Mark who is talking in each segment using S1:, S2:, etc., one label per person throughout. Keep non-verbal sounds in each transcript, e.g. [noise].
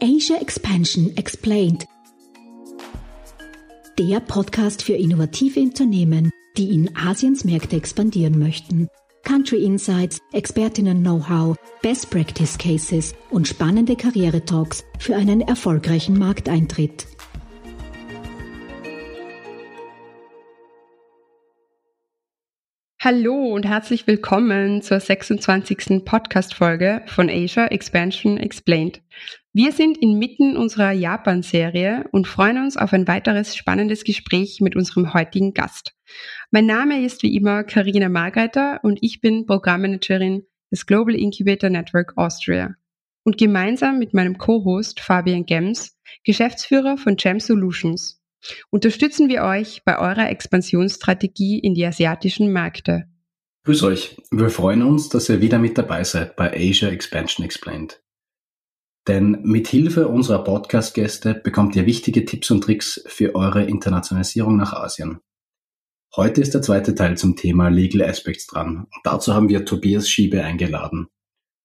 S1: Asia Expansion Explained. Der Podcast für innovative Unternehmen, die in Asiens Märkte expandieren möchten. Country Insights, Expertinnen-Know-how, Best Practice Cases und spannende Karriere-Talks für einen erfolgreichen Markteintritt.
S2: Hallo und herzlich willkommen zur 26. Podcast-Folge von Asia Expansion Explained. Wir sind inmitten unserer Japan-Serie und freuen uns auf ein weiteres spannendes Gespräch mit unserem heutigen Gast. Mein Name ist wie immer Karina Margreiter und ich bin Programmmanagerin des Global Incubator Network Austria. Und gemeinsam mit meinem Co-Host Fabian Gems, Geschäftsführer von Gem Solutions, unterstützen wir euch bei eurer Expansionsstrategie in die asiatischen Märkte.
S3: Grüß euch. Wir freuen uns, dass ihr wieder mit dabei seid bei Asia Expansion Explained. Denn mit Hilfe unserer Podcast-Gäste bekommt ihr wichtige Tipps und Tricks für eure Internationalisierung nach Asien. Heute ist der zweite Teil zum Thema Legal Aspects dran. Und dazu haben wir Tobias Schiebe eingeladen.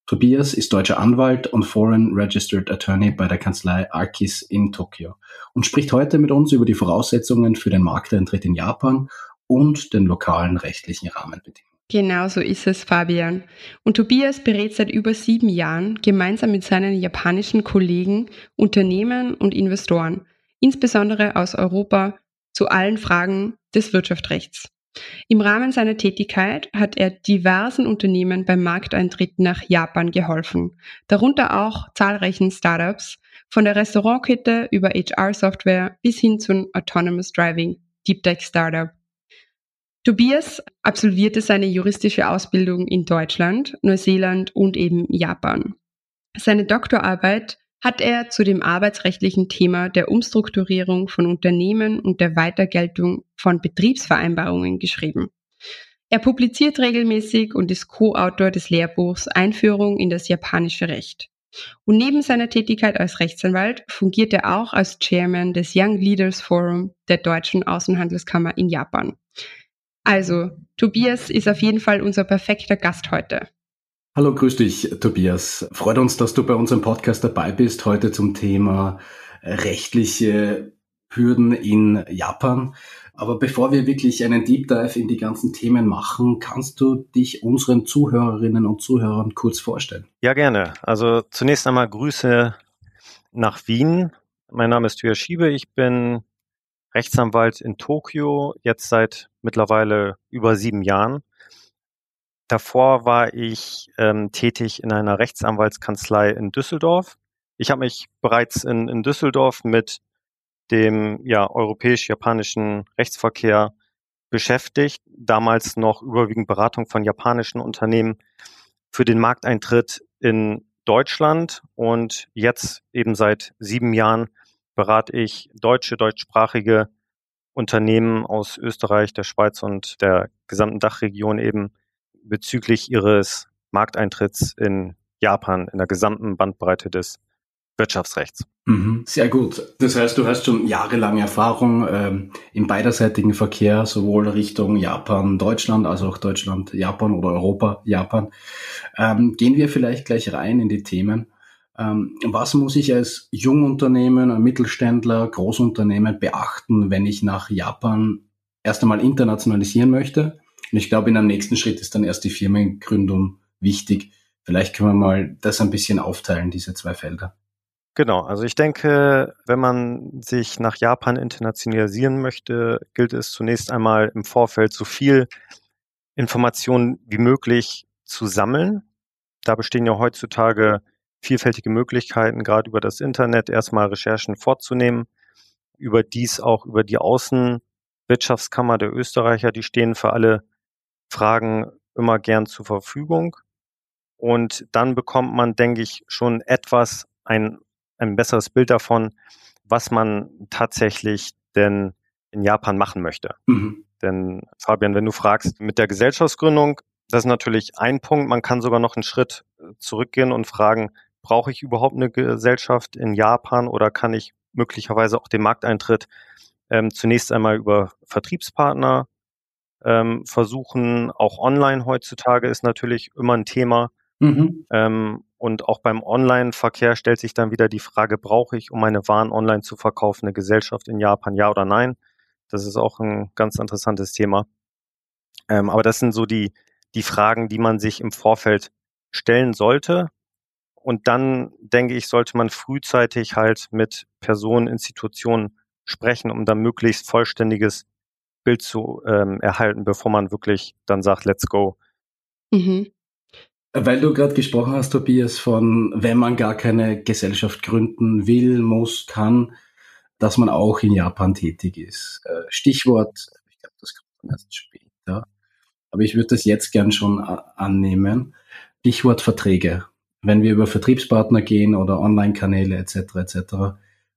S3: Tobias ist deutscher Anwalt und Foreign Registered Attorney bei der Kanzlei Arkis in Tokio und spricht heute mit uns über die Voraussetzungen für den Markteintritt in Japan und den lokalen rechtlichen Rahmenbedingungen.
S2: Genau so ist es, Fabian. Und Tobias berät seit über sieben Jahren gemeinsam mit seinen japanischen Kollegen Unternehmen und Investoren, insbesondere aus Europa, zu allen Fragen des Wirtschaftsrechts. Im Rahmen seiner Tätigkeit hat er diversen Unternehmen beim Markteintritt nach Japan geholfen, darunter auch zahlreichen Startups, von der Restaurantkette über HR-Software bis hin zum Autonomous Driving Deep Tech Startup. Tobias absolvierte seine juristische Ausbildung in Deutschland, Neuseeland und eben Japan. Seine Doktorarbeit hat er zu dem arbeitsrechtlichen Thema der Umstrukturierung von Unternehmen und der Weitergeltung von Betriebsvereinbarungen geschrieben. Er publiziert regelmäßig und ist Co-Autor des Lehrbuchs Einführung in das japanische Recht. Und neben seiner Tätigkeit als Rechtsanwalt fungiert er auch als Chairman des Young Leaders Forum der Deutschen Außenhandelskammer in Japan. Also, Tobias ist auf jeden Fall unser perfekter Gast heute.
S3: Hallo, grüß dich, Tobias. Freut uns, dass du bei unserem Podcast dabei bist, heute zum Thema rechtliche Hürden in Japan. Aber bevor wir wirklich einen Deep Dive in die ganzen Themen machen, kannst du dich unseren Zuhörerinnen und Zuhörern kurz vorstellen?
S4: Ja, gerne. Also zunächst einmal Grüße nach Wien. Mein Name ist Thüa Schiebe. Ich bin Rechtsanwalt in Tokio, jetzt seit mittlerweile über sieben Jahren. Davor war ich ähm, tätig in einer Rechtsanwaltskanzlei in Düsseldorf. Ich habe mich bereits in, in Düsseldorf mit dem ja, europäisch-japanischen Rechtsverkehr beschäftigt, damals noch überwiegend Beratung von japanischen Unternehmen für den Markteintritt in Deutschland und jetzt eben seit sieben Jahren berate ich deutsche, deutschsprachige Unternehmen aus Österreich, der Schweiz und der gesamten Dachregion eben bezüglich ihres Markteintritts in Japan in der gesamten Bandbreite des Wirtschaftsrechts.
S3: Mhm, sehr gut. Das heißt, du hast schon jahrelange Erfahrung ähm, im beiderseitigen Verkehr, sowohl Richtung Japan, Deutschland, als auch Deutschland, Japan oder Europa, Japan. Ähm, gehen wir vielleicht gleich rein in die Themen. Ähm, was muss ich als Jungunternehmen, Mittelständler, Großunternehmen beachten, wenn ich nach Japan erst einmal internationalisieren möchte? Und ich glaube, in einem nächsten Schritt ist dann erst die Firmengründung wichtig. Vielleicht können wir mal das ein bisschen aufteilen, diese zwei Felder.
S4: Genau, also ich denke, wenn man sich nach Japan internationalisieren möchte, gilt es zunächst einmal im Vorfeld so viel Informationen wie möglich zu sammeln. Da bestehen ja heutzutage vielfältige Möglichkeiten, gerade über das Internet erstmal Recherchen vorzunehmen, überdies auch über die Außenwirtschaftskammer der Österreicher, die stehen für alle Fragen immer gern zur Verfügung. Und dann bekommt man, denke ich, schon etwas ein, ein besseres Bild davon, was man tatsächlich denn in Japan machen möchte. Mhm. Denn Fabian, wenn du fragst, mit der Gesellschaftsgründung, das ist natürlich ein Punkt. Man kann sogar noch einen Schritt äh, zurückgehen und fragen, brauche ich überhaupt eine Gesellschaft in Japan oder kann ich möglicherweise auch den Markteintritt ähm, zunächst einmal über Vertriebspartner ähm, versuchen. Auch online heutzutage ist natürlich immer ein Thema. Mhm. Ähm, und auch beim Online-Verkehr stellt sich dann wieder die Frage, brauche ich, um meine Waren online zu verkaufen, eine Gesellschaft in Japan, ja oder nein? Das ist auch ein ganz interessantes Thema. Ähm, aber das sind so die, die Fragen, die man sich im Vorfeld stellen sollte. Und dann, denke ich, sollte man frühzeitig halt mit Personen, Institutionen sprechen, um dann möglichst vollständiges Bild zu ähm, erhalten, bevor man wirklich dann sagt, let's go. Mhm.
S3: Weil du gerade gesprochen hast, Tobias, von wenn man gar keine Gesellschaft gründen will, muss, kann, dass man auch in Japan tätig ist. Äh, Stichwort, ich glaube, das kommt dann erst später, aber ich würde das jetzt gern schon annehmen. Stichwort Verträge. Wenn wir über Vertriebspartner gehen oder Online-Kanäle etc. etc.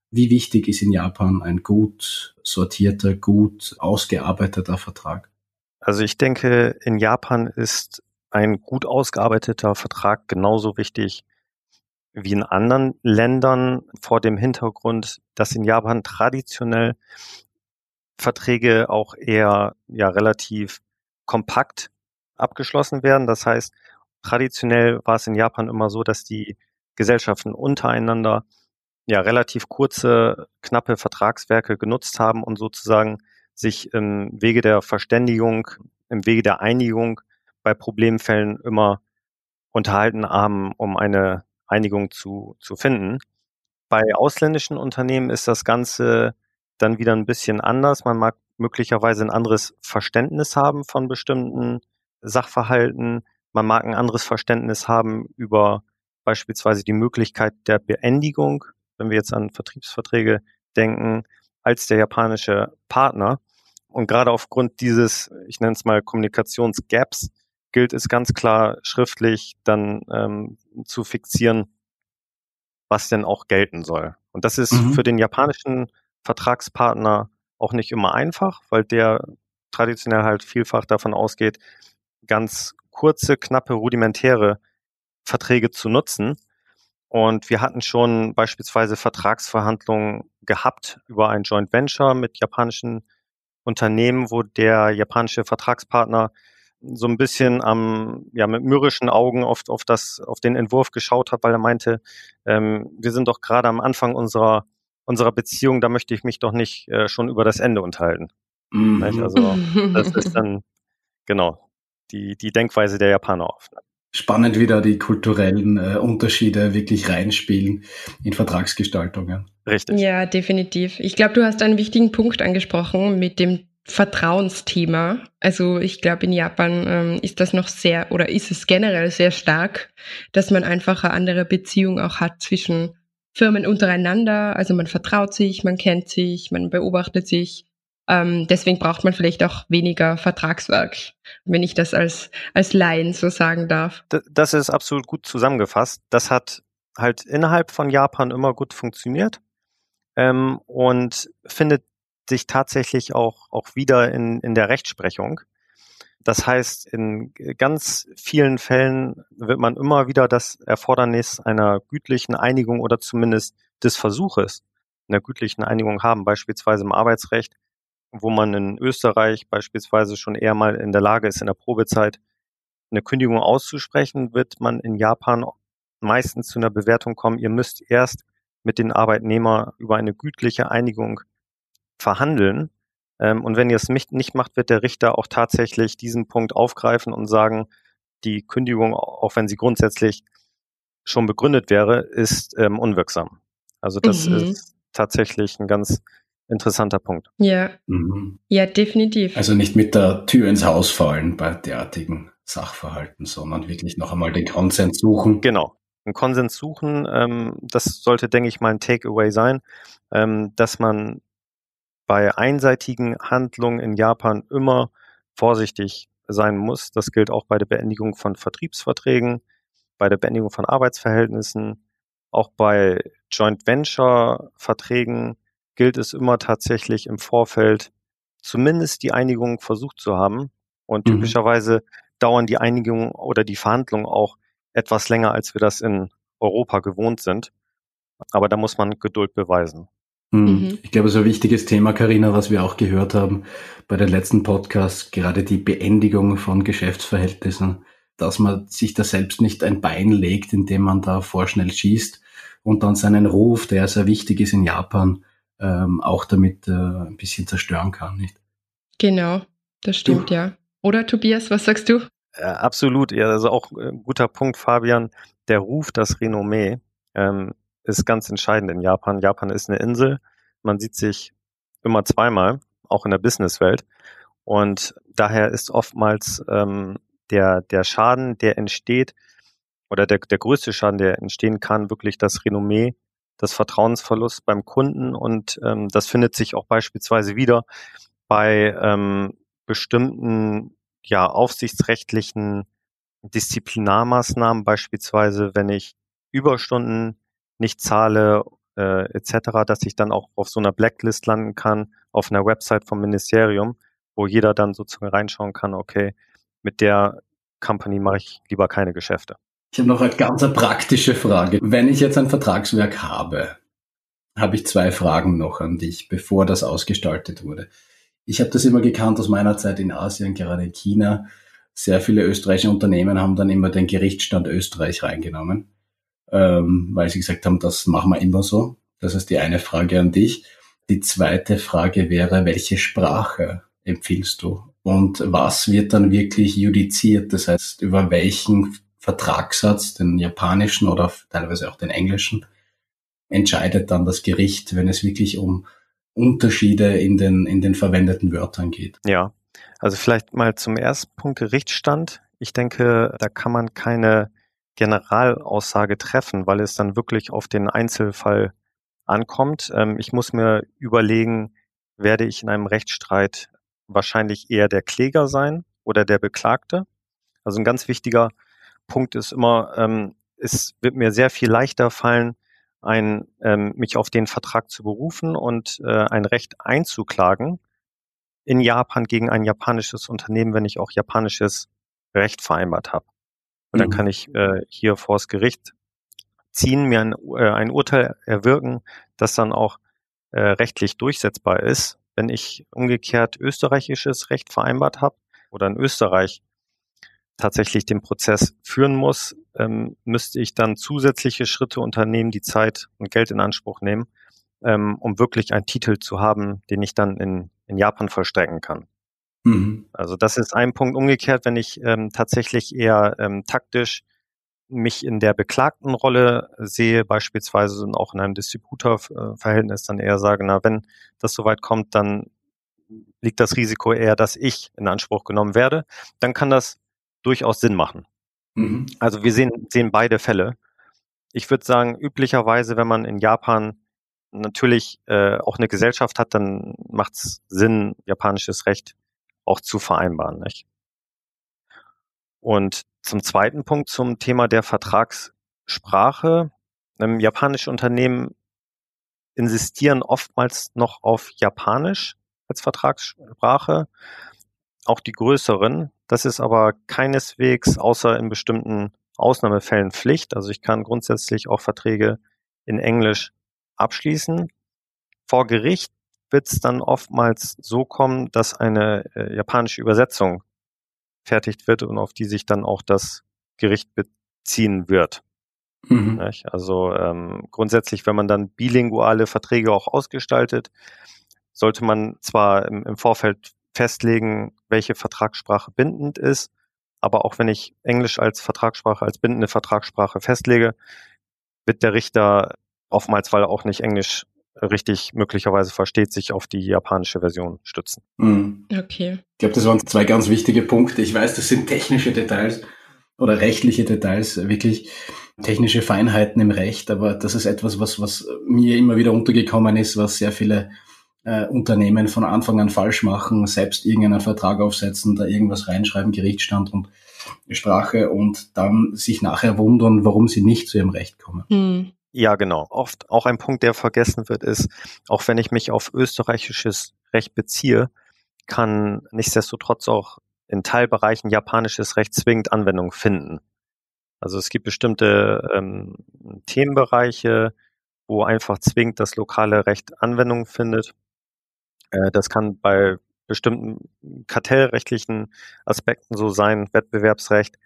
S3: Wie wichtig ist in Japan ein gut sortierter, gut ausgearbeiteter Vertrag?
S4: Also ich denke, in Japan ist ein gut ausgearbeiteter Vertrag genauso wichtig wie in anderen Ländern vor dem Hintergrund, dass in Japan traditionell Verträge auch eher ja relativ kompakt abgeschlossen werden. Das heißt, traditionell war es in Japan immer so, dass die Gesellschaften untereinander ja relativ kurze, knappe Vertragswerke genutzt haben und sozusagen sich im Wege der Verständigung, im Wege der Einigung bei Problemfällen immer unterhalten haben, um eine Einigung zu, zu finden. Bei ausländischen Unternehmen ist das Ganze dann wieder ein bisschen anders. Man mag möglicherweise ein anderes Verständnis haben von bestimmten Sachverhalten. Man mag ein anderes Verständnis haben über beispielsweise die Möglichkeit der Beendigung, wenn wir jetzt an Vertriebsverträge denken, als der japanische Partner. Und gerade aufgrund dieses, ich nenne es mal Kommunikationsgaps, gilt es ganz klar schriftlich dann ähm, zu fixieren, was denn auch gelten soll. Und das ist mhm. für den japanischen Vertragspartner auch nicht immer einfach, weil der traditionell halt vielfach davon ausgeht, ganz kurze, knappe, rudimentäre Verträge zu nutzen. Und wir hatten schon beispielsweise Vertragsverhandlungen gehabt über ein Joint Venture mit japanischen Unternehmen, wo der japanische Vertragspartner so ein bisschen am, ja, mit mürrischen Augen oft auf das, auf den Entwurf geschaut hat, weil er meinte, ähm, wir sind doch gerade am Anfang unserer, unserer Beziehung, da möchte ich mich doch nicht äh, schon über das Ende unterhalten. Mhm. Also, das ist dann, genau, die, die Denkweise der Japaner oft. Ne?
S3: Spannend, wie da die kulturellen äh, Unterschiede wirklich reinspielen in Vertragsgestaltungen.
S2: Richtig. Ja, definitiv. Ich glaube, du hast einen wichtigen Punkt angesprochen mit dem Vertrauensthema. Also ich glaube, in Japan ähm, ist das noch sehr oder ist es generell sehr stark, dass man einfach eine andere Beziehung auch hat zwischen Firmen untereinander. Also man vertraut sich, man kennt sich, man beobachtet sich. Ähm, deswegen braucht man vielleicht auch weniger Vertragswerk, wenn ich das als, als Laien so sagen darf.
S4: Das ist absolut gut zusammengefasst. Das hat halt innerhalb von Japan immer gut funktioniert ähm, und findet sich tatsächlich auch, auch wieder in, in der Rechtsprechung. Das heißt, in ganz vielen Fällen wird man immer wieder das Erfordernis einer gütlichen Einigung oder zumindest des Versuches einer gütlichen Einigung haben, beispielsweise im Arbeitsrecht, wo man in Österreich beispielsweise schon eher mal in der Lage ist, in der Probezeit eine Kündigung auszusprechen, wird man in Japan meistens zu einer Bewertung kommen, ihr müsst erst mit den Arbeitnehmer über eine gütliche Einigung verhandeln. Ähm, und wenn ihr es nicht macht, wird der Richter auch tatsächlich diesen Punkt aufgreifen und sagen, die Kündigung, auch wenn sie grundsätzlich schon begründet wäre, ist ähm, unwirksam. Also das mhm. ist tatsächlich ein ganz interessanter Punkt.
S2: Ja. Mhm. Ja, definitiv.
S3: Also nicht mit der Tür ins Haus fallen bei derartigen Sachverhalten, sondern wirklich noch einmal den Konsens suchen.
S4: Genau. Einen Konsens suchen, ähm, das sollte, denke ich, mal ein Takeaway sein, ähm, dass man bei einseitigen Handlungen in Japan immer vorsichtig sein muss. Das gilt auch bei der Beendigung von Vertriebsverträgen, bei der Beendigung von Arbeitsverhältnissen, auch bei Joint Venture Verträgen gilt es immer tatsächlich im Vorfeld zumindest die Einigung versucht zu haben. Und mhm. typischerweise dauern die Einigungen oder die Verhandlungen auch etwas länger, als wir das in Europa gewohnt sind. Aber da muss man Geduld beweisen.
S3: Hm. Mhm. Ich glaube, so ein wichtiges Thema, Karina, was wir auch gehört haben bei den letzten Podcasts, gerade die Beendigung von Geschäftsverhältnissen. dass man sich da selbst nicht ein Bein legt, indem man da vorschnell schießt und dann seinen Ruf, der sehr wichtig ist in Japan, ähm, auch damit äh, ein bisschen zerstören kann, nicht?
S2: Genau, das stimmt, ja. ja. Oder Tobias, was sagst du?
S4: Äh, absolut, ja, also auch ein äh, guter Punkt, Fabian. Der Ruf, das Renommee ähm, ist ganz entscheidend in Japan. Japan ist eine Insel. Man sieht sich immer zweimal, auch in der Businesswelt. Und daher ist oftmals ähm, der, der Schaden, der entsteht, oder der, der größte Schaden, der entstehen kann, wirklich das Renommee, das Vertrauensverlust beim Kunden. Und ähm, das findet sich auch beispielsweise wieder bei ähm, bestimmten ja, aufsichtsrechtlichen Disziplinarmaßnahmen, beispielsweise wenn ich Überstunden nicht zahle äh, etc., dass ich dann auch auf so einer Blacklist landen kann, auf einer Website vom Ministerium, wo jeder dann sozusagen reinschauen kann, okay, mit der Company mache ich lieber keine Geschäfte.
S3: Ich habe noch eine ganz praktische Frage. Wenn ich jetzt ein Vertragswerk habe, habe ich zwei Fragen noch an dich, bevor das ausgestaltet wurde. Ich habe das immer gekannt aus meiner Zeit in Asien, gerade in China. Sehr viele österreichische Unternehmen haben dann immer den Gerichtsstand Österreich reingenommen, ähm, weil sie gesagt haben, das machen wir immer so. Das ist die eine Frage an dich. Die zweite Frage wäre, welche Sprache empfiehlst du? Und was wird dann wirklich judiziert? Das heißt, über welchen Vertragssatz, den japanischen oder teilweise auch den englischen, entscheidet dann das Gericht, wenn es wirklich um Unterschiede in den, in den verwendeten Wörtern geht.
S4: Ja, also vielleicht mal zum ersten Punkt Gerichtsstand. Ich denke, da kann man keine Generalaussage treffen, weil es dann wirklich auf den Einzelfall ankommt. Ähm, ich muss mir überlegen, werde ich in einem Rechtsstreit wahrscheinlich eher der Kläger sein oder der Beklagte? Also ein ganz wichtiger Punkt ist immer, ähm, es wird mir sehr viel leichter fallen, ein, ähm, mich auf den Vertrag zu berufen und äh, ein Recht einzuklagen in Japan gegen ein japanisches Unternehmen, wenn ich auch japanisches Recht vereinbart habe. Und mhm. dann kann ich äh, hier vors Gericht ziehen, mir ein, äh, ein Urteil erwirken, das dann auch äh, rechtlich durchsetzbar ist. Wenn ich umgekehrt österreichisches Recht vereinbart habe oder in Österreich tatsächlich den Prozess führen muss, ähm, müsste ich dann zusätzliche Schritte unternehmen, die Zeit und Geld in Anspruch nehmen, ähm, um wirklich einen Titel zu haben, den ich dann in, in Japan vollstrecken kann. Mhm. Also das ist ein Punkt. Umgekehrt, wenn ich ähm, tatsächlich eher ähm, taktisch mich in der beklagten Rolle sehe, beispielsweise auch in einem Distributorverhältnis, dann eher sage, na, wenn das soweit kommt, dann liegt das Risiko eher, dass ich in Anspruch genommen werde, dann kann das durchaus Sinn machen. Mhm. Also wir sehen, sehen beide Fälle. Ich würde sagen, üblicherweise, wenn man in Japan natürlich äh, auch eine Gesellschaft hat, dann macht es Sinn, japanisches Recht auch zu vereinbaren. Nicht? Und zum zweiten Punkt zum Thema der Vertragssprache. Ähm, japanische Unternehmen insistieren oftmals noch auf Japanisch als Vertragssprache auch die größeren. Das ist aber keineswegs außer in bestimmten Ausnahmefällen Pflicht. Also ich kann grundsätzlich auch Verträge in Englisch abschließen. Vor Gericht wird es dann oftmals so kommen, dass eine äh, japanische Übersetzung fertigt wird und auf die sich dann auch das Gericht beziehen wird. Mhm. Also ähm, grundsätzlich, wenn man dann bilinguale Verträge auch ausgestaltet, sollte man zwar im, im Vorfeld festlegen, welche Vertragssprache bindend ist. Aber auch wenn ich Englisch als Vertragssprache, als bindende Vertragssprache festlege, wird der Richter oftmals, weil er auch nicht Englisch richtig möglicherweise versteht, sich auf die japanische Version stützen.
S2: Mhm. Okay.
S3: Ich glaube, das waren zwei ganz wichtige Punkte. Ich weiß, das sind technische Details oder rechtliche Details, wirklich technische Feinheiten im Recht, aber das ist etwas, was, was mir immer wieder untergekommen ist, was sehr viele äh, Unternehmen von Anfang an falsch machen, selbst irgendeinen Vertrag aufsetzen, da irgendwas reinschreiben, Gerichtsstand und Sprache und dann sich nachher wundern, warum sie nicht zu ihrem Recht kommen.
S4: Hm. Ja, genau. Oft auch ein Punkt, der vergessen wird, ist, auch wenn ich mich auf österreichisches Recht beziehe, kann nichtsdestotrotz auch in Teilbereichen japanisches Recht zwingend Anwendung finden. Also es gibt bestimmte ähm, Themenbereiche, wo einfach zwingend das lokale Recht Anwendung findet. Äh, das kann bei bestimmten kartellrechtlichen Aspekten so sein, Wettbewerbsrecht.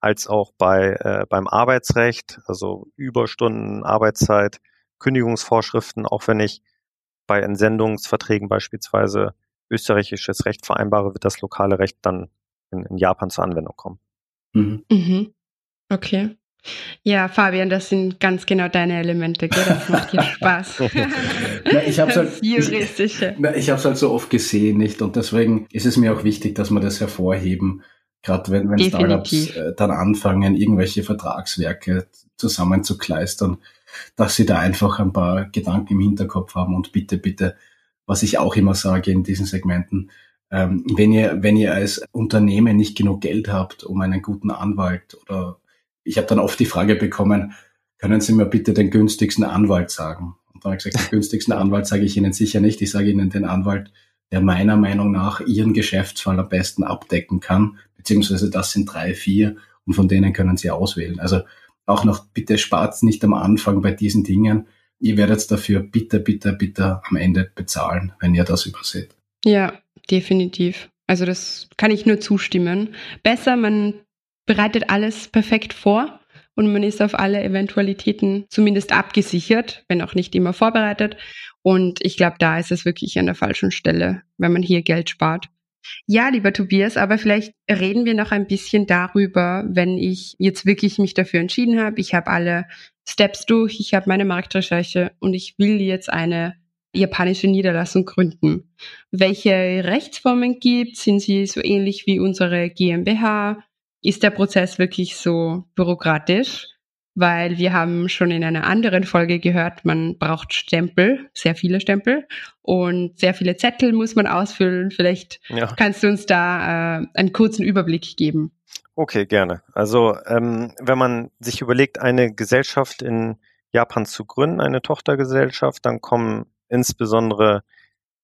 S4: als auch bei, äh, beim Arbeitsrecht, also Überstunden, Arbeitszeit, Kündigungsvorschriften, auch wenn ich bei Entsendungsverträgen beispielsweise österreichisches Recht vereinbare, wird das lokale Recht dann in, in Japan zur Anwendung kommen.
S2: Mhm. Mhm. Okay. Ja, Fabian, das sind ganz genau deine Elemente, gell? Das macht dir Spaß. [laughs]
S3: na, ich habe es halt, ich, ich halt so oft gesehen, nicht? Und deswegen ist es mir auch wichtig, dass wir das hervorheben, gerade wenn, wenn Startups äh, dann anfangen, irgendwelche Vertragswerke zusammenzukleistern, dass sie da einfach ein paar Gedanken im Hinterkopf haben und bitte, bitte, was ich auch immer sage in diesen Segmenten, ähm, wenn ihr, wenn ihr als Unternehmen nicht genug Geld habt, um einen guten Anwalt oder ich habe dann oft die Frage bekommen, können Sie mir bitte den günstigsten Anwalt sagen? Und dann habe ich gesagt, den günstigsten [laughs] Anwalt sage ich Ihnen sicher nicht. Ich sage Ihnen den Anwalt, der meiner Meinung nach Ihren Geschäftsfall am besten abdecken kann, beziehungsweise das sind drei, vier und von denen können Sie auswählen. Also auch noch bitte spart nicht am Anfang bei diesen Dingen. Ihr werdet dafür bitte, bitte, bitte am Ende bezahlen, wenn ihr das überseht.
S2: Ja, definitiv. Also das kann ich nur zustimmen. Besser, man bereitet alles perfekt vor und man ist auf alle Eventualitäten zumindest abgesichert, wenn auch nicht immer vorbereitet. Und ich glaube, da ist es wirklich an der falschen Stelle, wenn man hier Geld spart. Ja, lieber Tobias, aber vielleicht reden wir noch ein bisschen darüber, wenn ich jetzt wirklich mich dafür entschieden habe. Ich habe alle Steps durch, ich habe meine Marktrecherche und ich will jetzt eine japanische Niederlassung gründen. Welche Rechtsformen gibt? Sind sie so ähnlich wie unsere GmbH? Ist der Prozess wirklich so bürokratisch? Weil wir haben schon in einer anderen Folge gehört, man braucht Stempel, sehr viele Stempel und sehr viele Zettel muss man ausfüllen. Vielleicht ja. kannst du uns da äh, einen kurzen Überblick geben.
S4: Okay, gerne. Also ähm, wenn man sich überlegt, eine Gesellschaft in Japan zu gründen, eine Tochtergesellschaft, dann kommen insbesondere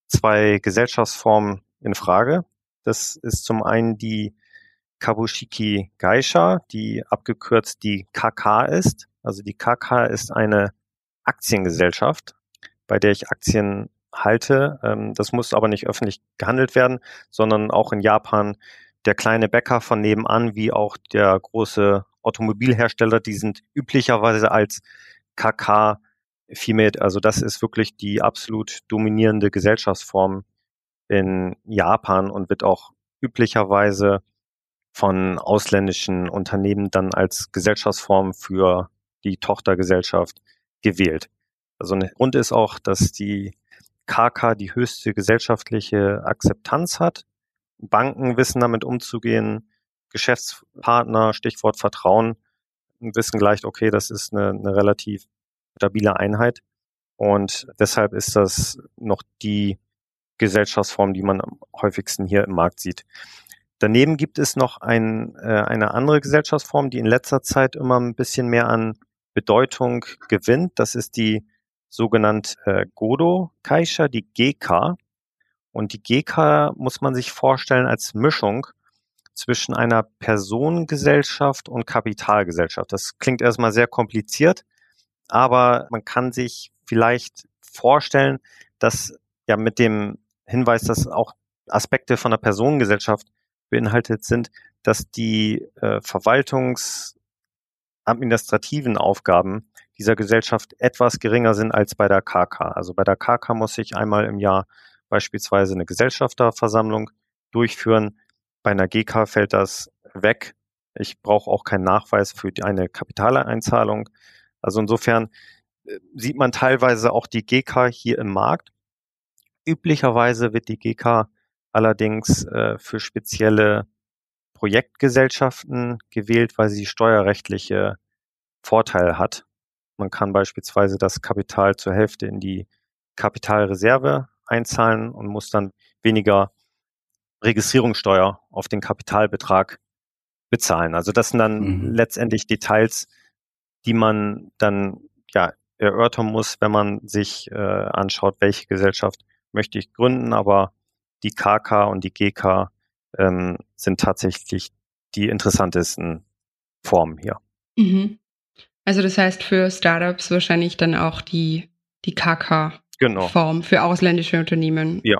S4: zwei Gesellschaftsformen in Frage. Das ist zum einen die Kabushiki Gaisha, die abgekürzt die KK ist. Also die KK ist eine Aktiengesellschaft, bei der ich Aktien halte. Ähm, das muss aber nicht öffentlich gehandelt werden, sondern auch in Japan der kleine Bäcker von nebenan wie auch der große Automobilhersteller, die sind üblicherweise als KK FIMED, also das ist wirklich die absolut dominierende Gesellschaftsform in Japan und wird auch üblicherweise von ausländischen Unternehmen dann als Gesellschaftsform für die Tochtergesellschaft gewählt. Also ein Grund ist auch, dass die KK die höchste gesellschaftliche Akzeptanz hat. Banken wissen damit umzugehen, Geschäftspartner, Stichwort Vertrauen, wissen gleich, okay, das ist eine, eine relativ stabile Einheit. Und deshalb ist das noch die Gesellschaftsform, die man am häufigsten hier im Markt sieht. Daneben gibt es noch ein, äh, eine andere Gesellschaftsform, die in letzter Zeit immer ein bisschen mehr an Bedeutung gewinnt. Das ist die sogenannte äh, Godo Kaisha, die GK. Und die GK muss man sich vorstellen als Mischung zwischen einer Personengesellschaft und Kapitalgesellschaft. Das klingt erstmal sehr kompliziert, aber man kann sich vielleicht vorstellen, dass ja mit dem Hinweis, dass auch Aspekte von einer Personengesellschaft beinhaltet sind, dass die äh, verwaltungsadministrativen Aufgaben dieser Gesellschaft etwas geringer sind als bei der KK. Also bei der KK muss ich einmal im Jahr beispielsweise eine Gesellschafterversammlung durchführen. Bei einer GK fällt das weg. Ich brauche auch keinen Nachweis für eine Kapitaleinzahlung. Also insofern äh, sieht man teilweise auch die GK hier im Markt. Üblicherweise wird die GK allerdings äh, für spezielle Projektgesellschaften gewählt, weil sie steuerrechtliche Vorteile hat. Man kann beispielsweise das Kapital zur Hälfte in die Kapitalreserve einzahlen und muss dann weniger Registrierungssteuer auf den Kapitalbetrag bezahlen. Also das sind dann mhm. letztendlich Details, die man dann ja erörtern muss, wenn man sich äh, anschaut, welche Gesellschaft möchte ich gründen, aber die KK und die GK ähm, sind tatsächlich die interessantesten Formen hier.
S2: Mhm. Also das heißt für Startups wahrscheinlich dann auch die, die KK-Form genau. für ausländische Unternehmen.
S4: Ja.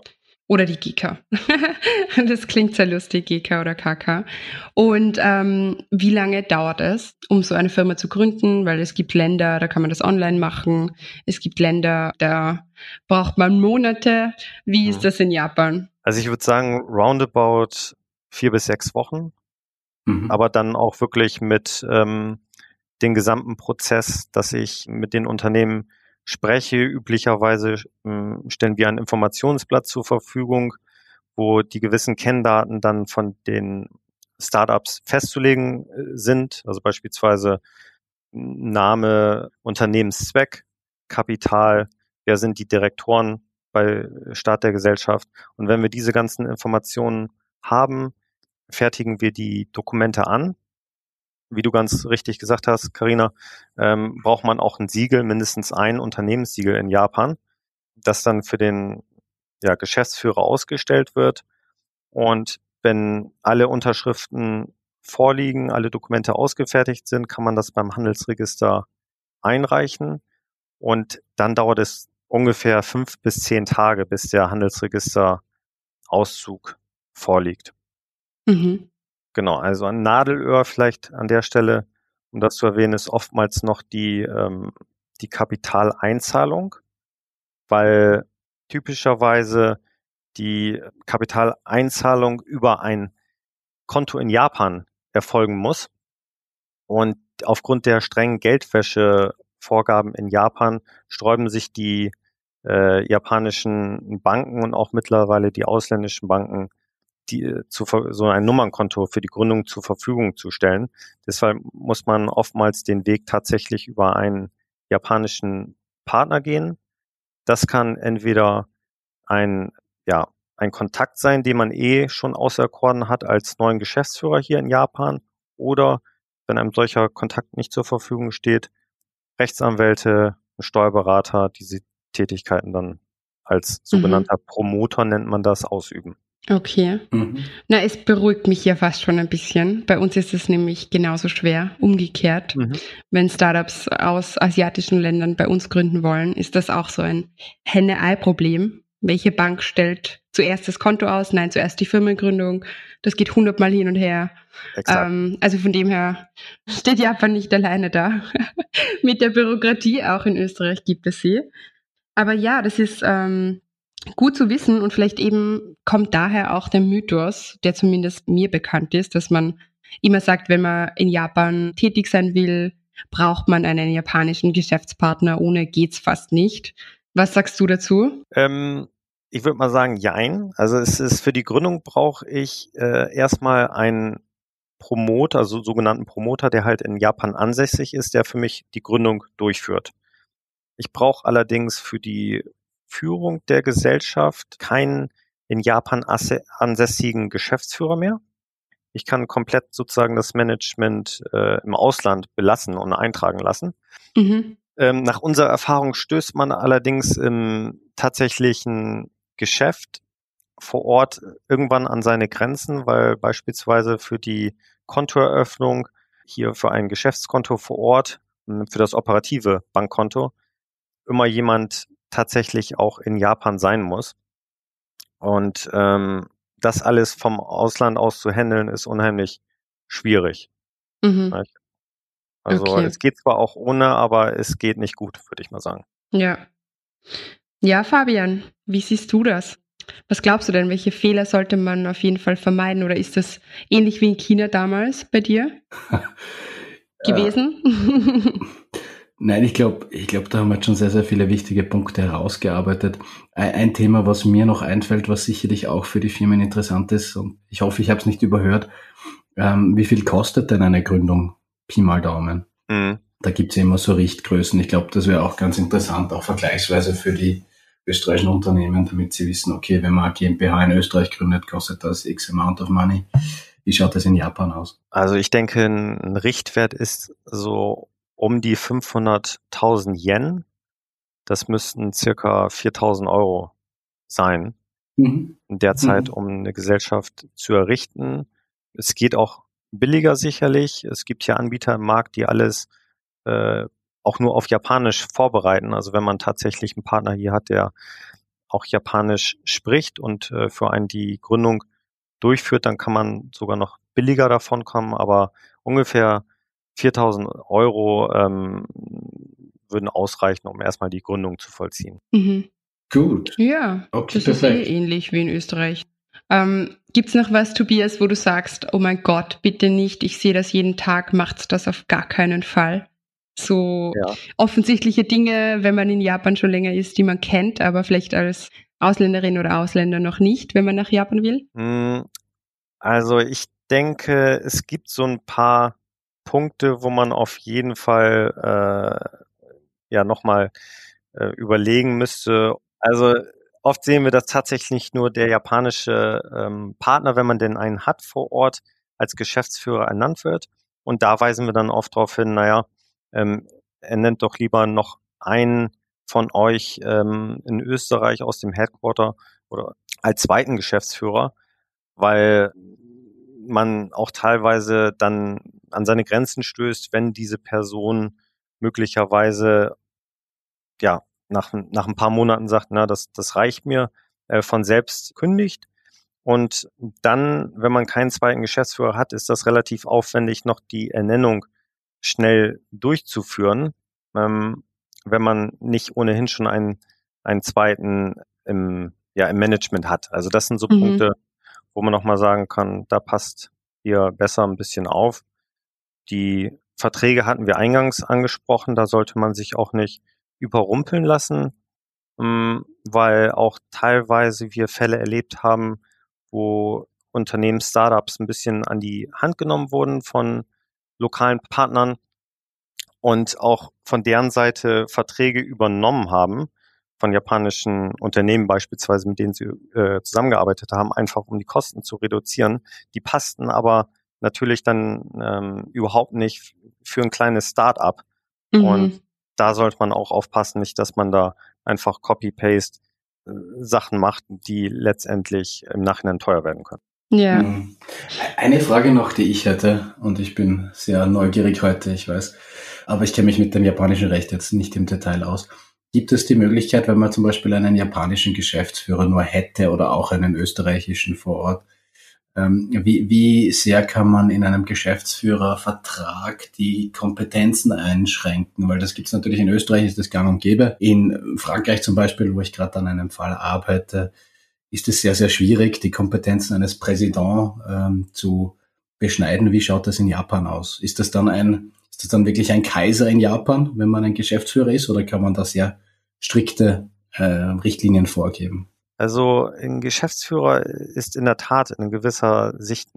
S2: Oder die GK. [laughs] das klingt sehr lustig, GK oder KK. Und ähm, wie lange dauert es, um so eine Firma zu gründen? Weil es gibt Länder, da kann man das online machen. Es gibt Länder, da braucht man Monate. Wie ist mhm. das in Japan?
S4: Also ich würde sagen, roundabout vier bis sechs Wochen. Mhm. Aber dann auch wirklich mit ähm, den gesamten Prozess, dass ich mit den Unternehmen spreche. Üblicherweise äh, stellen wir ein Informationsblatt zur Verfügung, wo die gewissen Kenndaten dann von den Startups festzulegen äh, sind, also beispielsweise Name, Unternehmenszweck, Kapital, wer sind die Direktoren bei Start der Gesellschaft. Und wenn wir diese ganzen Informationen haben, fertigen wir die Dokumente an wie du ganz richtig gesagt hast, Karina, ähm, braucht man auch ein Siegel, mindestens ein Unternehmenssiegel in Japan, das dann für den ja, Geschäftsführer ausgestellt wird. Und wenn alle Unterschriften vorliegen, alle Dokumente ausgefertigt sind, kann man das beim Handelsregister einreichen. Und dann dauert es ungefähr fünf bis zehn Tage, bis der Handelsregister-Auszug vorliegt. Mhm. Genau, also ein Nadelöhr vielleicht an der Stelle, um das zu erwähnen, ist oftmals noch die, ähm, die Kapitaleinzahlung, weil typischerweise die Kapitaleinzahlung über ein Konto in Japan erfolgen muss. Und aufgrund der strengen Geldwäschevorgaben in Japan sträuben sich die äh, japanischen Banken und auch mittlerweile die ausländischen Banken die, äh, zu, so ein Nummernkonto für die Gründung zur Verfügung zu stellen. Deshalb muss man oftmals den Weg tatsächlich über einen japanischen Partner gehen. Das kann entweder ein, ja, ein Kontakt sein, den man eh schon auserkoren hat als neuen Geschäftsführer hier in Japan oder wenn einem solcher Kontakt nicht zur Verfügung steht, Rechtsanwälte, Steuerberater, diese Tätigkeiten dann als sogenannter mhm. Promoter nennt man das ausüben.
S2: Okay. Mhm. Na, es beruhigt mich ja fast schon ein bisschen. Bei uns ist es nämlich genauso schwer. Umgekehrt, mhm. wenn Startups aus asiatischen Ländern bei uns gründen wollen, ist das auch so ein Henne-Ei-Problem. Welche Bank stellt zuerst das Konto aus? Nein, zuerst die Firmengründung. Das geht hundertmal hin und her. Ähm, also von dem her steht Japan nicht alleine da. [laughs] Mit der Bürokratie, auch in Österreich gibt es sie. Aber ja, das ist ähm, gut zu wissen und vielleicht eben kommt daher auch der Mythos, der zumindest mir bekannt ist, dass man immer sagt, wenn man in Japan tätig sein will, braucht man einen japanischen Geschäftspartner, ohne geht's fast nicht. Was sagst du dazu?
S4: Ähm, ich würde mal sagen, jein. Also es ist für die Gründung brauche ich äh, erstmal einen Promoter, also sogenannten Promoter, der halt in Japan ansässig ist, der für mich die Gründung durchführt. Ich brauche allerdings für die Führung der Gesellschaft keinen in Japan ansässigen Geschäftsführer mehr. Ich kann komplett sozusagen das Management äh, im Ausland belassen und eintragen lassen. Mhm. Ähm, nach unserer Erfahrung stößt man allerdings im tatsächlichen Geschäft vor Ort irgendwann an seine Grenzen, weil beispielsweise für die Kontoeröffnung hier für ein Geschäftskonto vor Ort, für das operative Bankkonto, immer jemand tatsächlich auch in Japan sein muss. Und ähm, das alles vom Ausland aus zu handeln, ist unheimlich schwierig. Mhm. Also okay. es geht zwar auch ohne, aber es geht nicht gut, würde ich mal sagen.
S2: Ja. Ja, Fabian, wie siehst du das? Was glaubst du denn, welche Fehler sollte man auf jeden Fall vermeiden? Oder ist das ähnlich wie in China damals bei dir [laughs] gewesen? [laughs]
S3: Nein, ich glaube, ich glaube, da haben wir schon sehr, sehr viele wichtige Punkte herausgearbeitet. Ein Thema, was mir noch einfällt, was sicherlich auch für die Firmen interessant ist, und ich hoffe, ich habe es nicht überhört, ähm, wie viel kostet denn eine Gründung? Pi mal Daumen. Mhm. Da gibt's ja immer so Richtgrößen. Ich glaube, das wäre auch ganz interessant, auch vergleichsweise für die österreichischen Unternehmen, damit sie wissen, okay, wenn man eine GmbH in Österreich gründet, kostet das X Amount of Money. Wie schaut das in Japan aus?
S4: Also ich denke, ein Richtwert ist so um die 500.000 Yen. Das müssten circa 4.000 Euro sein. Mhm. In der Zeit, mhm. um eine Gesellschaft zu errichten. Es geht auch billiger sicherlich. Es gibt hier Anbieter im Markt, die alles äh, auch nur auf Japanisch vorbereiten. Also wenn man tatsächlich einen Partner hier hat, der auch Japanisch spricht und äh, für einen die Gründung durchführt, dann kann man sogar noch billiger davon kommen, aber ungefähr 4000 Euro ähm, würden ausreichen, um erstmal die Gründung zu vollziehen.
S2: Mhm.
S3: Gut.
S2: Ja,
S3: Okay,
S2: das ist
S3: perfekt.
S2: eh ähnlich wie in Österreich. Ähm, Gibt es noch was, Tobias, wo du sagst, oh mein Gott, bitte nicht, ich sehe das jeden Tag, macht's das auf gar keinen Fall? So
S4: Ja.
S2: offensichtliche Dinge, wenn man in Japan schon länger ist, die man kennt, aber vielleicht als Ausländerin oder Ausländer noch nicht, wenn man nach Japan will?
S4: Mm, Also ich denke, es gibt so ein paar Punkte, wo man auf jeden Fall äh, ja nochmal äh, überlegen müsste. Also oft sehen wir, dass tatsächlich nur der japanische ähm, Partner, wenn man denn einen hat vor Ort, als Geschäftsführer ernannt wird. Und da weisen wir dann oft darauf hin, naja, ähm, er nennt doch lieber noch einen von euch ähm, in Österreich aus dem Headquarter oder als zweiten Geschäftsführer, weil man auch teilweise dann an seine Grenzen stößt, wenn diese Person möglicherweise ja nach, nach ein paar Monaten sagt, na, das, das reicht mir, äh, von selbst kündigt. Und dann, wenn man keinen zweiten Geschäftsführer hat, ist das relativ aufwendig, noch die Ernennung schnell durchzuführen, ähm, wenn man nicht ohnehin schon einen, einen zweiten im, ja, im Management hat. Also das sind so
S2: Mhm.
S4: Punkte, wo man nochmal sagen kann, da passt ihr besser ein bisschen auf. Die Verträge hatten wir eingangs angesprochen, da sollte man sich auch nicht überrumpeln lassen, ähm, weil auch teilweise wir Fälle erlebt haben, wo Unternehmen, Startups ein bisschen an die Hand genommen wurden von lokalen Partnern und auch von deren Seite Verträge übernommen haben, von japanischen Unternehmen beispielsweise, mit denen sie äh, zusammengearbeitet haben, einfach um die Kosten zu reduzieren. Die passten aber natürlich dann ähm, überhaupt nicht für ein kleines Start-up.
S2: Mhm.
S4: Und da sollte man auch aufpassen, nicht, dass man da einfach Copy-Paste äh, Sachen macht, die letztendlich im Nachhinein teuer werden können.
S2: Ja.
S3: Mhm. Eine Frage noch, die ich hätte, und ich bin sehr neugierig heute, ich weiß, aber ich kenne mich mit dem japanischen Recht jetzt nicht im Detail aus. Gibt es die Möglichkeit, wenn man zum Beispiel einen japanischen Geschäftsführer nur hätte oder auch einen österreichischen vor Ort, ähm, wie, wie sehr kann man in einem Geschäftsführervertrag die Kompetenzen einschränken? Weil das gibt es natürlich in Österreich, ist das gang und gäbe. In Frankreich zum Beispiel, wo ich gerade an einem Fall arbeite, ist es sehr, sehr schwierig, die Kompetenzen eines Präsidenten ähm, zu beschneiden. Wie schaut das in Japan aus? Ist das dann ein, ist das dann wirklich ein Kaiser in Japan, wenn man ein Geschäftsführer ist, oder kann man da sehr strikte äh, Richtlinien vorgeben?
S4: Also ein Geschäftsführer ist in der Tat in gewisser Sicht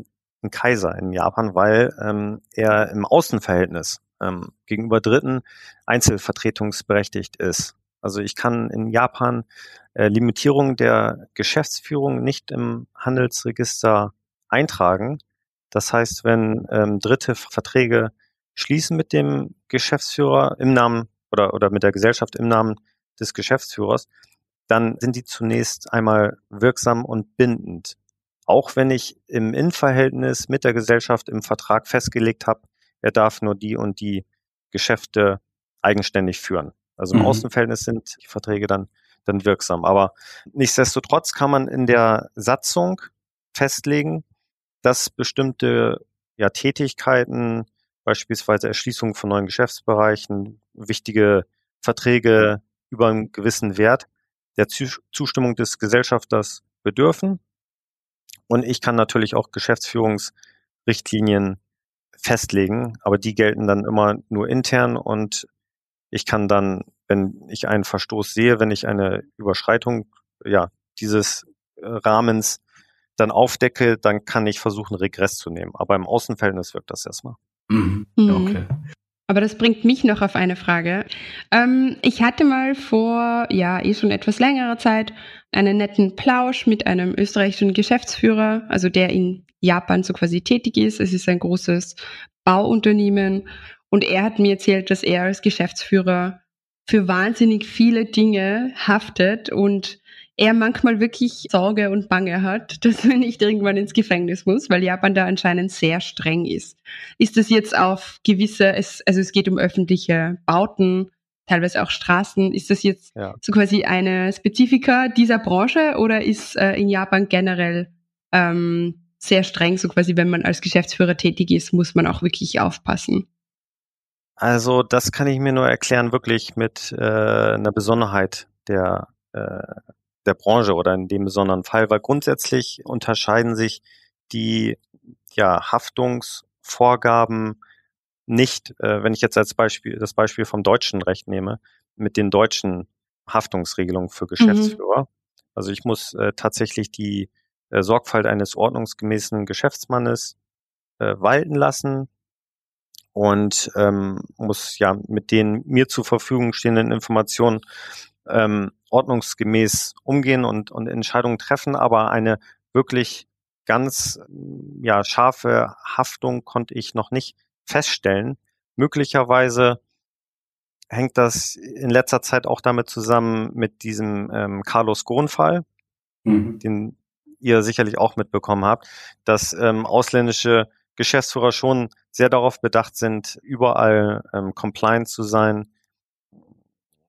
S4: ein Kaiser in Japan, weil ähm, er im Außenverhältnis ähm, gegenüber Dritten einzelvertretungsberechtigt ist. Also ich kann in Japan äh, Limitierung der Geschäftsführung nicht im Handelsregister eintragen. Das heißt, wenn ähm, Dritte Verträge schließen mit dem Geschäftsführer im Namen oder, oder mit der Gesellschaft im Namen des Geschäftsführers, dann sind die zunächst einmal wirksam und bindend. Auch wenn ich im Innenverhältnis mit der Gesellschaft im Vertrag festgelegt habe, er darf nur die und die Geschäfte eigenständig führen. Also im
S3: Mhm.
S4: Außenverhältnis sind die Verträge dann, dann wirksam. Aber nichtsdestotrotz kann man in der Satzung festlegen, dass bestimmte ja, Tätigkeiten, beispielsweise Erschließung von neuen Geschäftsbereichen, wichtige Verträge über einen gewissen Wert, der Zus- Zustimmung des Gesellschafters bedürfen. Und ich kann natürlich auch Geschäftsführungsrichtlinien festlegen, aber die gelten dann immer nur intern und ich kann dann, wenn ich einen Verstoß sehe, wenn ich eine Überschreitung ja, dieses äh, Rahmens dann aufdecke, dann kann ich versuchen, Regress zu nehmen. Aber im Außenverhältnis wirkt das erstmal.
S3: Mhm.
S2: Mhm.
S3: Okay.
S2: Aber das bringt mich noch auf eine Frage. Ähm, ich hatte mal vor, ja, eh schon etwas längerer Zeit einen netten Plausch mit einem österreichischen Geschäftsführer, also der in Japan so quasi tätig ist. Es ist ein großes Bauunternehmen und er hat mir erzählt, dass er als Geschäftsführer für wahnsinnig viele Dinge haftet und er manchmal wirklich Sorge und Bange hat, [laughs] dass er nicht irgendwann ins Gefängnis muss, weil Japan da anscheinend sehr streng ist. Ist das jetzt auf gewisse, es, also es geht um öffentliche Bauten, teilweise auch Straßen. Ist das jetzt ja. so quasi eine Spezifika dieser Branche oder ist äh, in Japan generell ähm, sehr streng, so quasi, wenn man als Geschäftsführer tätig ist, muss man auch wirklich aufpassen?
S4: Also das kann ich mir nur erklären, wirklich mit äh, einer Besonderheit der, äh, der Branche oder in dem besonderen Fall, weil grundsätzlich unterscheiden sich die ja, Haftungsvorgaben nicht, äh, wenn ich jetzt als Beispiel das Beispiel vom deutschen Recht nehme, mit den deutschen Haftungsregelungen für mhm. Geschäftsführer. Mhm. Also ich muss äh, tatsächlich die äh, Sorgfalt eines ordnungsgemäßen Geschäftsmannes äh, walten lassen und ähm, muss ja mit den mir zur Verfügung stehenden Informationen ähm, ordnungsgemäß umgehen und, und Entscheidungen treffen, aber eine wirklich ganz ja, scharfe Haftung konnte ich noch nicht feststellen. Möglicherweise hängt das in letzter Zeit auch damit zusammen mit diesem ähm, Carlos Ghosn-Fall, mhm. den ihr sicherlich auch mitbekommen habt, dass ähm, ausländische Geschäftsführer schon sehr darauf bedacht sind, überall ähm, compliant zu sein,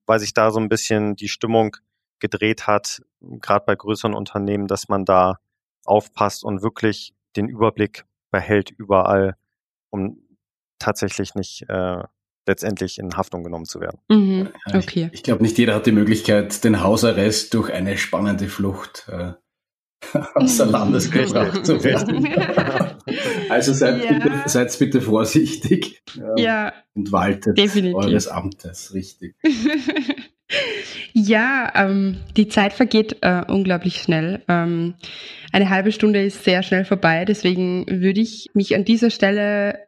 S4: weil sich da so ein bisschen die Stimmung gedreht hat, gerade bei größeren Unternehmen, dass man da aufpasst und wirklich den Überblick behält überall, um tatsächlich nicht äh, letztendlich in Haftung genommen zu werden.
S2: Mhm, okay.
S3: Ich, ich glaube, nicht jeder hat die Möglichkeit, den Hausarrest durch eine spannende Flucht äh, [laughs] außer Landes gebracht zu werden. [laughs] also seid, ja. bitte, seid bitte vorsichtig
S2: ähm, ja,
S3: und waltet definitiv. eures Amtes, richtig. [laughs]
S2: ja, ähm, die Zeit vergeht äh, unglaublich schnell. Ähm, eine halbe Stunde ist sehr schnell vorbei, deswegen würde ich mich an dieser Stelle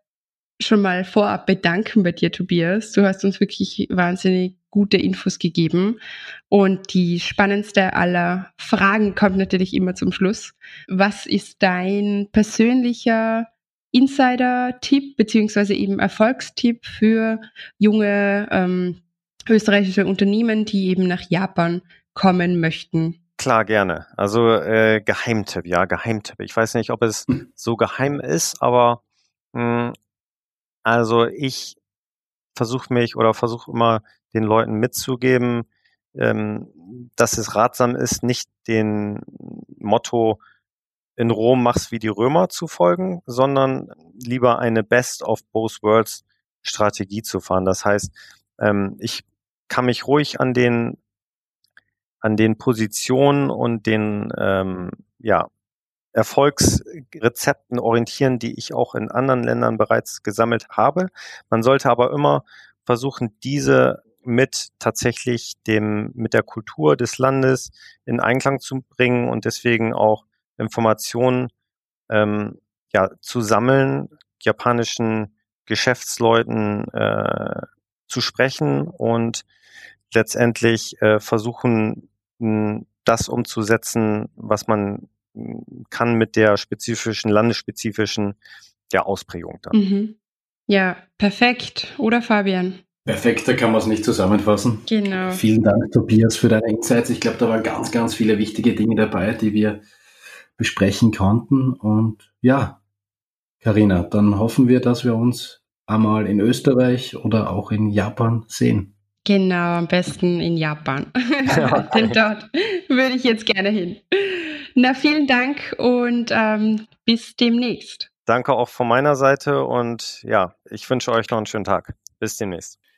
S2: schon mal vorab bedanken bei dir, Tobias. Du hast uns wirklich wahnsinnig gute Infos gegeben. Und die spannendste aller Fragen kommt natürlich immer zum Schluss. Was ist dein persönlicher Insider-Tipp beziehungsweise eben Erfolgstipp für junge ähm, österreichische Unternehmen, die eben nach Japan kommen möchten?
S4: Klar, gerne. Also äh, Geheimtipp, ja, Geheimtipp. Ich weiß nicht, ob es hm. so geheim ist, aber mh, hm, also ich versuche mich oder versuche immer den Leuten mitzugeben, ähm, dass es ratsam ist, nicht den Motto in Rom mach's wie die Römer zu folgen, sondern lieber eine Best of both worlds Strategie zu fahren. Das heißt, ähm, ich kann mich ruhig an den an den Positionen und den ähm, ja, Erfolgsrezepten orientieren, die ich auch in anderen Ländern bereits gesammelt habe. Man sollte aber immer versuchen, diese mit tatsächlich dem, mit der Kultur des Landes in Einklang zu bringen und deswegen auch Informationen ähm, ja, zu sammeln, japanischen Geschäftsleuten äh, zu sprechen und letztendlich äh, versuchen, das umzusetzen, was man kann mit der spezifischen, landesspezifischen ja, Ausprägung dann. Mhm.
S2: Ja, perfekt. Oder Fabian?
S3: Perfekter kann man es nicht zusammenfassen.
S2: Genau.
S3: Vielen Dank, Tobias, für deine Insights. Ich glaube, da waren ganz, ganz viele wichtige Dinge dabei, die wir besprechen konnten. Und ja, Karina, dann hoffen wir, dass wir uns einmal in Österreich oder auch in Japan sehen.
S2: Genau, am besten in Japan. Ja, [laughs] [laughs] Denn dort würde ich jetzt gerne hin. Na, vielen Dank und ähm, bis demnächst.
S4: Danke auch von meiner Seite und ja, ich wünsche euch noch einen schönen Tag. Bis demnächst.